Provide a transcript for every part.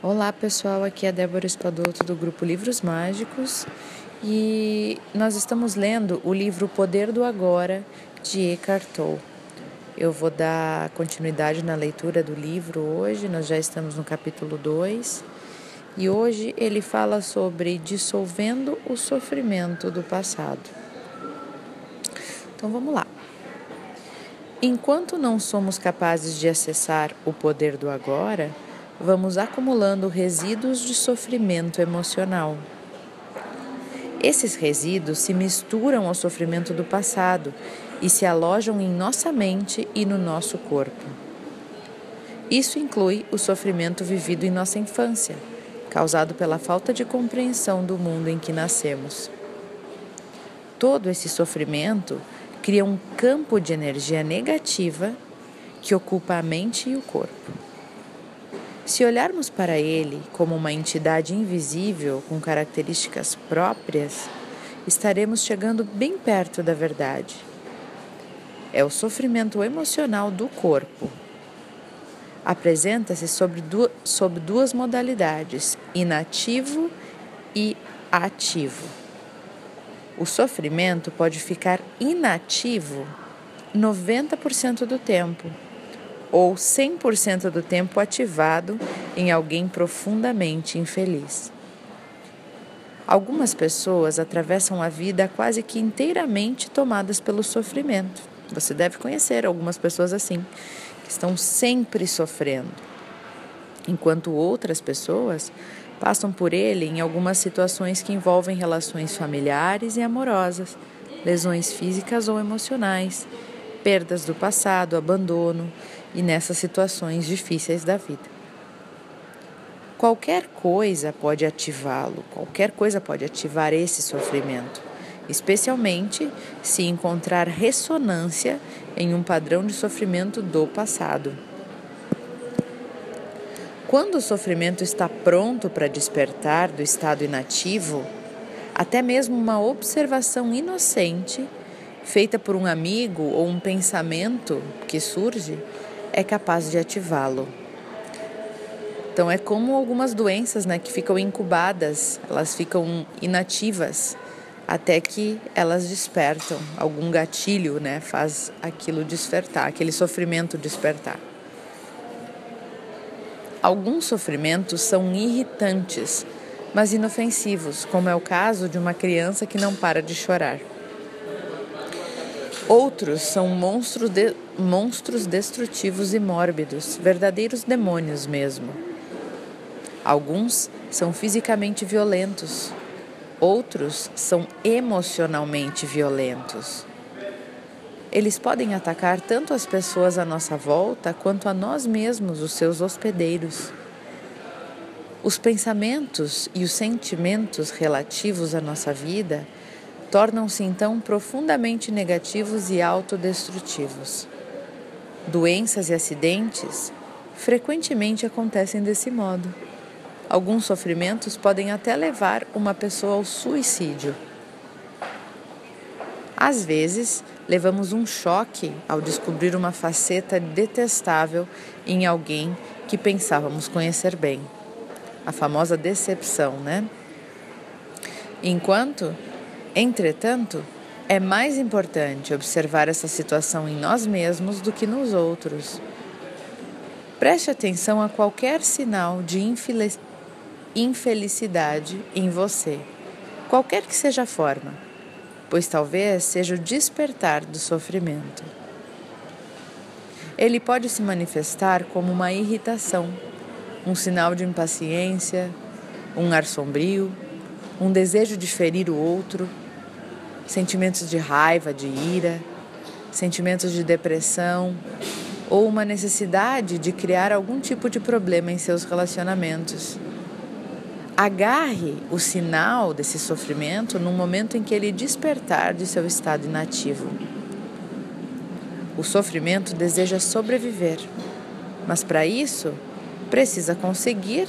Olá pessoal, aqui é Débora Espadoto do grupo Livros Mágicos e nós estamos lendo o livro O Poder do Agora de Eckhart Tolle. Eu vou dar continuidade na leitura do livro hoje, nós já estamos no capítulo 2 e hoje ele fala sobre dissolvendo o sofrimento do passado. Então vamos lá. Enquanto não somos capazes de acessar o poder do agora, vamos acumulando resíduos de sofrimento emocional. Esses resíduos se misturam ao sofrimento do passado e se alojam em nossa mente e no nosso corpo. Isso inclui o sofrimento vivido em nossa infância, causado pela falta de compreensão do mundo em que nascemos. Todo esse sofrimento cria um campo de energia negativa que ocupa a mente e o corpo. Se olharmos para ele como uma entidade invisível com características próprias, estaremos chegando bem perto da verdade. É o sofrimento emocional do corpo. Apresenta-se sob, du sob duas modalidades, inativo e ativo. O sofrimento pode ficar inativo 90% do tempo ou 100% do tempo ativado em alguém profundamente infeliz. Algumas pessoas atravessam a vida quase que inteiramente tomadas pelo sofrimento. Você deve conhecer algumas pessoas assim, que estão sempre sofrendo, enquanto outras pessoas passam por ele em algumas situações que envolvem relações familiares e amorosas, lesões físicas ou emocionais, perdas do passado, abandono, e nessas situações difíceis da vida. Qualquer coisa pode ativá-lo, qualquer coisa pode ativar esse sofrimento, especialmente se encontrar ressonância em um padrão de sofrimento do passado. Quando o sofrimento está pronto para despertar do estado inativo, até mesmo uma observação inocente, feita por um amigo ou um pensamento que surge, é capaz de ativá-lo. Então é como algumas doenças, né, que ficam incubadas, elas ficam inativas até que elas despertam. Algum gatilho, né, faz aquilo despertar, aquele sofrimento despertar. Alguns sofrimentos são irritantes, mas inofensivos, como é o caso de uma criança que não para de chorar. Outros são monstros, de, monstros destrutivos e mórbidos, verdadeiros demônios mesmo. Alguns são fisicamente violentos, outros são emocionalmente violentos. Eles podem atacar tanto as pessoas à nossa volta quanto a nós mesmos, os seus hospedeiros. Os pensamentos e os sentimentos relativos à nossa vida tornam-se então profundamente negativos e autodestrutivos. Doenças e acidentes frequentemente acontecem desse modo. Alguns sofrimentos podem até levar uma pessoa ao suicídio. Às vezes, levamos um choque ao descobrir uma faceta detestável em alguém que pensávamos conhecer bem. A famosa decepção, né? Enquanto Entretanto, é mais importante observar essa situação em nós mesmos do que nos outros. Preste atenção a qualquer sinal de infelicidade em você, qualquer que seja a forma, pois talvez seja o despertar do sofrimento. Ele pode se manifestar como uma irritação, um sinal de impaciência, um ar sombrio, um desejo de ferir o outro sentimentos de raiva, de ira, sentimentos de depressão ou uma necessidade de criar algum tipo de problema em seus relacionamentos. Agarre o sinal desse sofrimento no momento em que ele despertar de seu estado inativo. O sofrimento deseja sobreviver, mas para isso precisa conseguir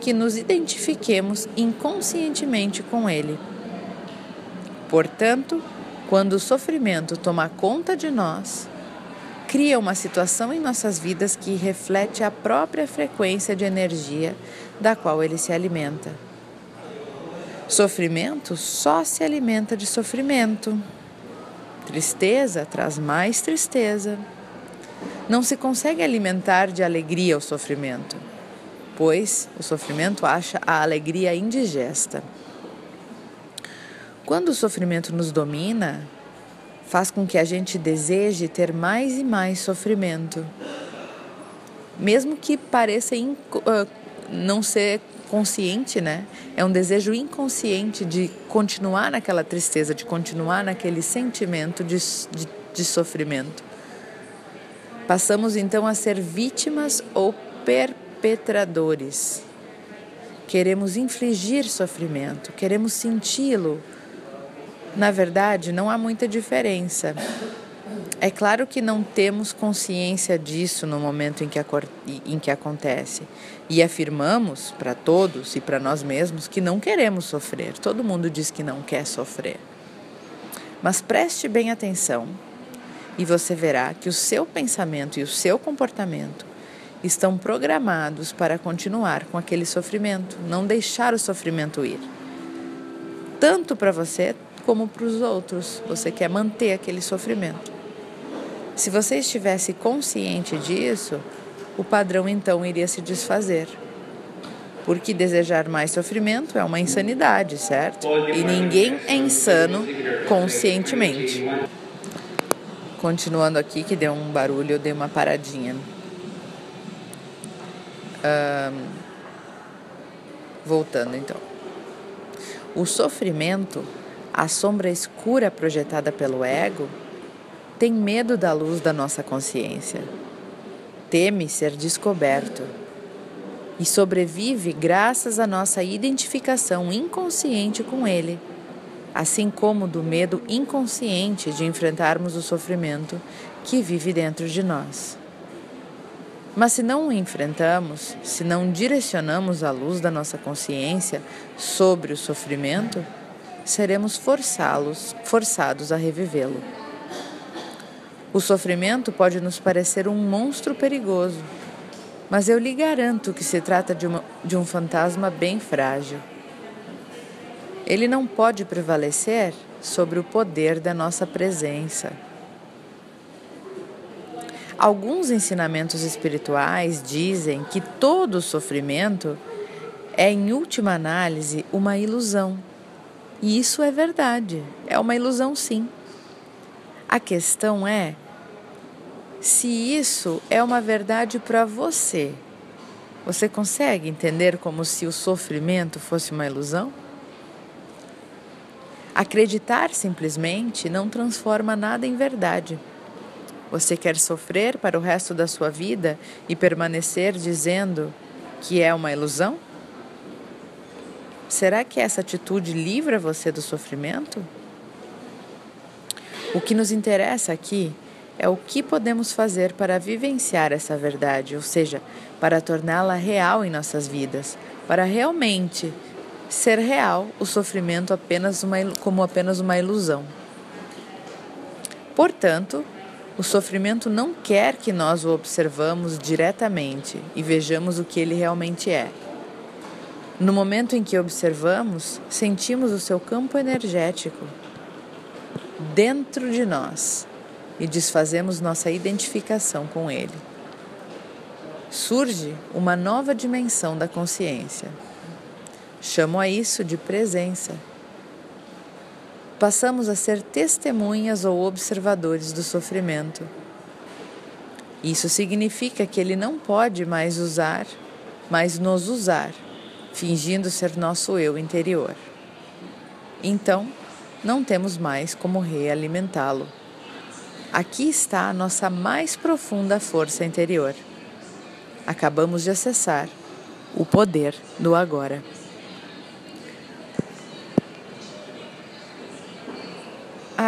que nos identifiquemos inconscientemente com ele. Portanto, quando o sofrimento toma conta de nós, cria uma situação em nossas vidas que reflete a própria frequência de energia da qual ele se alimenta. Sofrimento só se alimenta de sofrimento. Tristeza traz mais tristeza. Não se consegue alimentar de alegria o sofrimento, pois o sofrimento acha a alegria indigesta. Quando o sofrimento nos domina, faz com que a gente deseje ter mais e mais sofrimento. Mesmo que pareça uh, não ser consciente, né? É um desejo inconsciente de continuar naquela tristeza, de continuar naquele sentimento de, de, de sofrimento. Passamos então a ser vítimas ou perpetradores. Queremos infligir sofrimento, queremos senti-lo na verdade, não há muita diferença. É claro que não temos consciência disso no momento em que, em que acontece. E afirmamos para todos e para nós mesmos que não queremos sofrer. Todo mundo diz que não quer sofrer. Mas preste bem atenção e você verá que o seu pensamento e o seu comportamento estão programados para continuar com aquele sofrimento, não deixar o sofrimento ir. Tanto para você como para os outros. Você quer manter aquele sofrimento. Se você estivesse consciente disso, o padrão então iria se desfazer. Porque desejar mais sofrimento é uma insanidade, certo? E ninguém é insano conscientemente. Continuando aqui, que deu um barulho, eu dei uma paradinha. Voltando então. O sofrimento a sombra escura projetada pelo ego tem medo da luz da nossa consciência, teme ser descoberto e sobrevive graças à nossa identificação inconsciente com ele, assim como do medo inconsciente de enfrentarmos o sofrimento que vive dentro de nós. Mas se não o enfrentamos, se não direcionamos a luz da nossa consciência sobre o sofrimento, seremos forçá-los, forçados a revivê-lo. O sofrimento pode nos parecer um monstro perigoso, mas eu lhe garanto que se trata de, uma, de um fantasma bem frágil. Ele não pode prevalecer sobre o poder da nossa presença. Alguns ensinamentos espirituais dizem que todo sofrimento é, em última análise, uma ilusão e isso é verdade, é uma ilusão sim. A questão é se isso é uma verdade para você. Você consegue entender como se o sofrimento fosse uma ilusão? Acreditar simplesmente não transforma nada em verdade. Você quer sofrer para o resto da sua vida e permanecer dizendo que é uma ilusão? Será que essa atitude livra você do sofrimento? O que nos interessa aqui é o que podemos fazer para vivenciar essa verdade, ou seja, para torná-la real em nossas vidas, para realmente ser real o sofrimento apenas uma, como apenas uma ilusão. Portanto, o sofrimento não quer que nós o observamos diretamente e vejamos o que ele realmente é. No momento em que observamos, sentimos o seu campo energético dentro de nós e desfazemos nossa identificação com ele. Surge uma nova dimensão da consciência. Chamo a isso de presença. Passamos a ser testemunhas ou observadores do sofrimento. Isso significa que ele não pode mais usar, mas nos usar fingindo ser nosso eu interior. Então, não temos mais como realimentá-lo. Aqui está a nossa mais profunda força interior. Acabamos de acessar o poder do agora.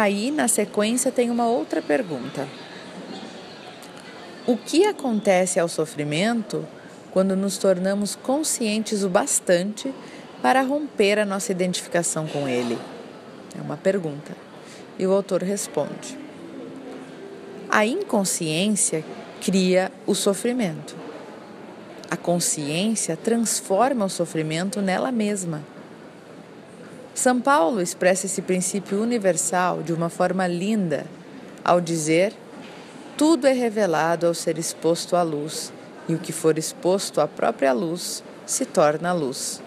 Aí, na sequência, tem uma outra pergunta. O que acontece ao sofrimento quando nos tornamos conscientes o bastante para romper a nossa identificação com ele? É uma pergunta. E o autor responde: A inconsciência cria o sofrimento. A consciência transforma o sofrimento nela mesma. São Paulo expressa esse princípio universal de uma forma linda ao dizer: tudo é revelado ao ser exposto à luz, e o que for exposto à própria luz se torna luz.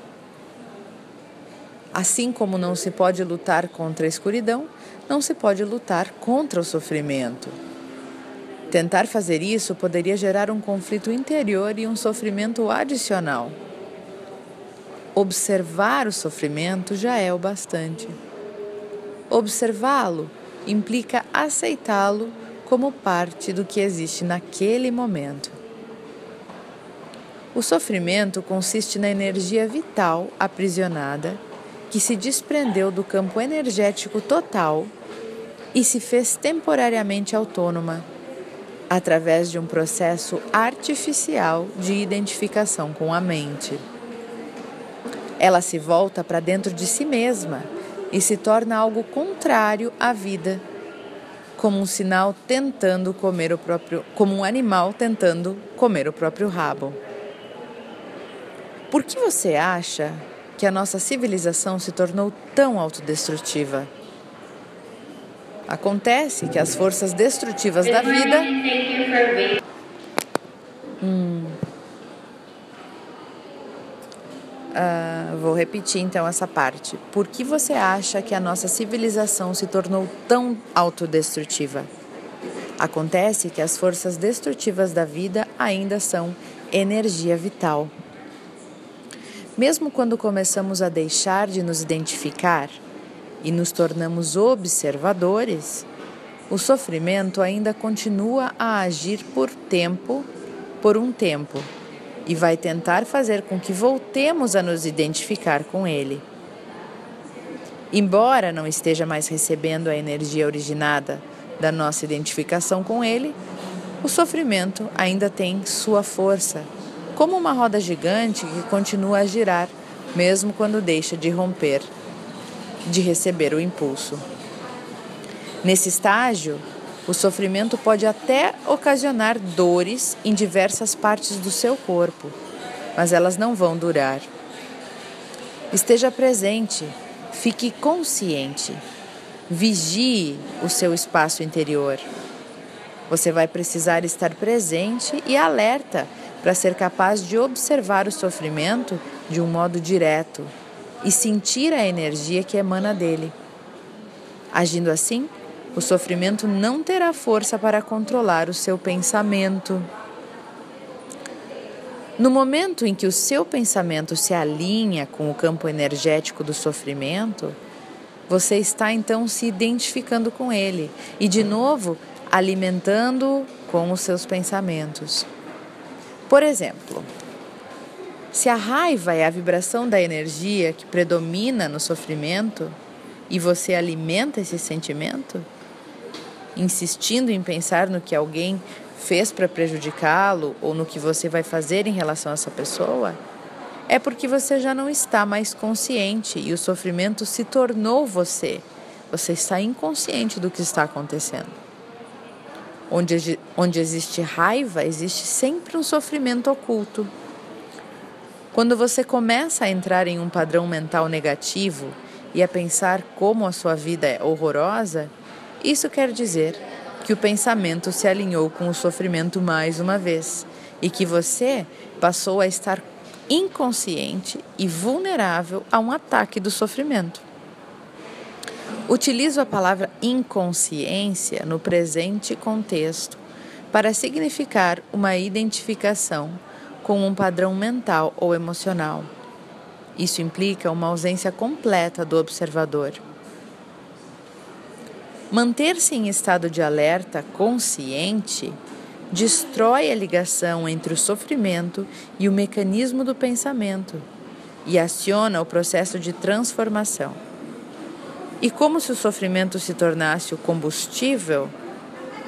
Assim como não se pode lutar contra a escuridão, não se pode lutar contra o sofrimento. Tentar fazer isso poderia gerar um conflito interior e um sofrimento adicional. Observar o sofrimento já é o bastante. Observá-lo implica aceitá-lo como parte do que existe naquele momento. O sofrimento consiste na energia vital aprisionada que se desprendeu do campo energético total e se fez temporariamente autônoma através de um processo artificial de identificação com a mente. Ela se volta para dentro de si mesma e se torna algo contrário à vida, como um sinal tentando comer o próprio, como um animal tentando comer o próprio rabo. Por que você acha que a nossa civilização se tornou tão autodestrutiva. Acontece que as forças destrutivas da vida. Hum. Uh, vou repetir então essa parte. Por que você acha que a nossa civilização se tornou tão autodestrutiva? Acontece que as forças destrutivas da vida ainda são energia vital. Mesmo quando começamos a deixar de nos identificar e nos tornamos observadores, o sofrimento ainda continua a agir por tempo, por um tempo, e vai tentar fazer com que voltemos a nos identificar com ele. Embora não esteja mais recebendo a energia originada da nossa identificação com ele, o sofrimento ainda tem sua força como uma roda gigante que continua a girar, mesmo quando deixa de romper, de receber o impulso. Nesse estágio, o sofrimento pode até ocasionar dores em diversas partes do seu corpo, mas elas não vão durar. Esteja presente, fique consciente, vigie o seu espaço interior. Você vai precisar estar presente e alerta para ser capaz de observar o sofrimento de um modo direto e sentir a energia que emana dele. Agindo assim, o sofrimento não terá força para controlar o seu pensamento. No momento em que o seu pensamento se alinha com o campo energético do sofrimento, você está então se identificando com ele e, de novo, alimentando com os seus pensamentos. Por exemplo, se a raiva é a vibração da energia que predomina no sofrimento e você alimenta esse sentimento, insistindo em pensar no que alguém fez para prejudicá-lo ou no que você vai fazer em relação a essa pessoa, é porque você já não está mais consciente e o sofrimento se tornou você. Você está inconsciente do que está acontecendo. Onde, onde existe raiva, existe sempre um sofrimento oculto. Quando você começa a entrar em um padrão mental negativo e a pensar como a sua vida é horrorosa, isso quer dizer que o pensamento se alinhou com o sofrimento mais uma vez e que você passou a estar inconsciente e vulnerável a um ataque do sofrimento. Utilizo a palavra inconsciência no presente contexto para significar uma identificação com um padrão mental ou emocional. Isso implica uma ausência completa do observador. Manter-se em estado de alerta consciente destrói a ligação entre o sofrimento e o mecanismo do pensamento e aciona o processo de transformação. E como se o sofrimento se tornasse o combustível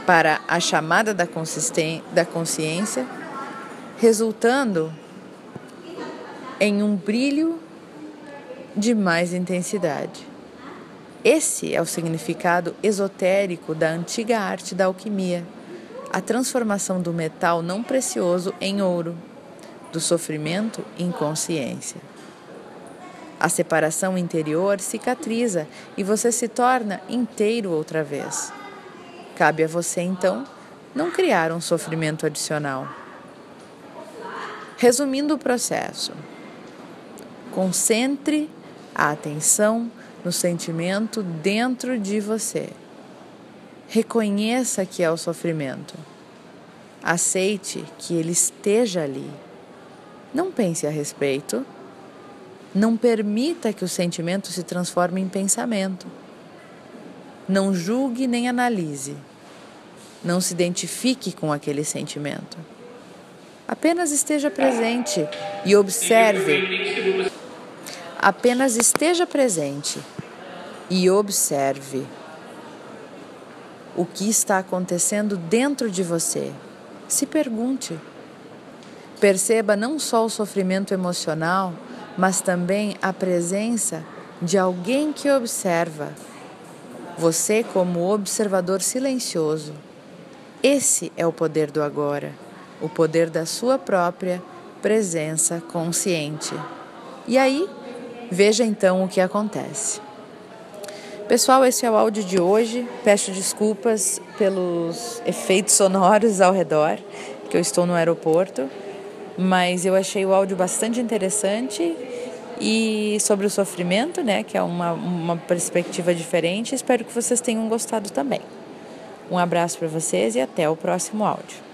para a chamada da, da consciência, resultando em um brilho de mais intensidade. Esse é o significado esotérico da antiga arte da alquimia, a transformação do metal não precioso em ouro, do sofrimento em consciência. A separação interior cicatriza e você se torna inteiro outra vez. Cabe a você, então, não criar um sofrimento adicional. Resumindo o processo, concentre a atenção no sentimento dentro de você. Reconheça que é o sofrimento. Aceite que ele esteja ali. Não pense a respeito. Não permita que o sentimento se transforme em pensamento. Não julgue nem analise. Não se identifique com aquele sentimento. Apenas esteja presente e observe. Apenas esteja presente e observe o que está acontecendo dentro de você. Se pergunte. Perceba não só o sofrimento emocional, mas também a presença de alguém que observa. Você, como observador silencioso. Esse é o poder do agora, o poder da sua própria presença consciente. E aí, veja então o que acontece. Pessoal, esse é o áudio de hoje. Peço desculpas pelos efeitos sonoros ao redor, que eu estou no aeroporto, mas eu achei o áudio bastante interessante e sobre o sofrimento, né, que é uma, uma perspectiva diferente. Espero que vocês tenham gostado também. Um abraço para vocês e até o próximo áudio.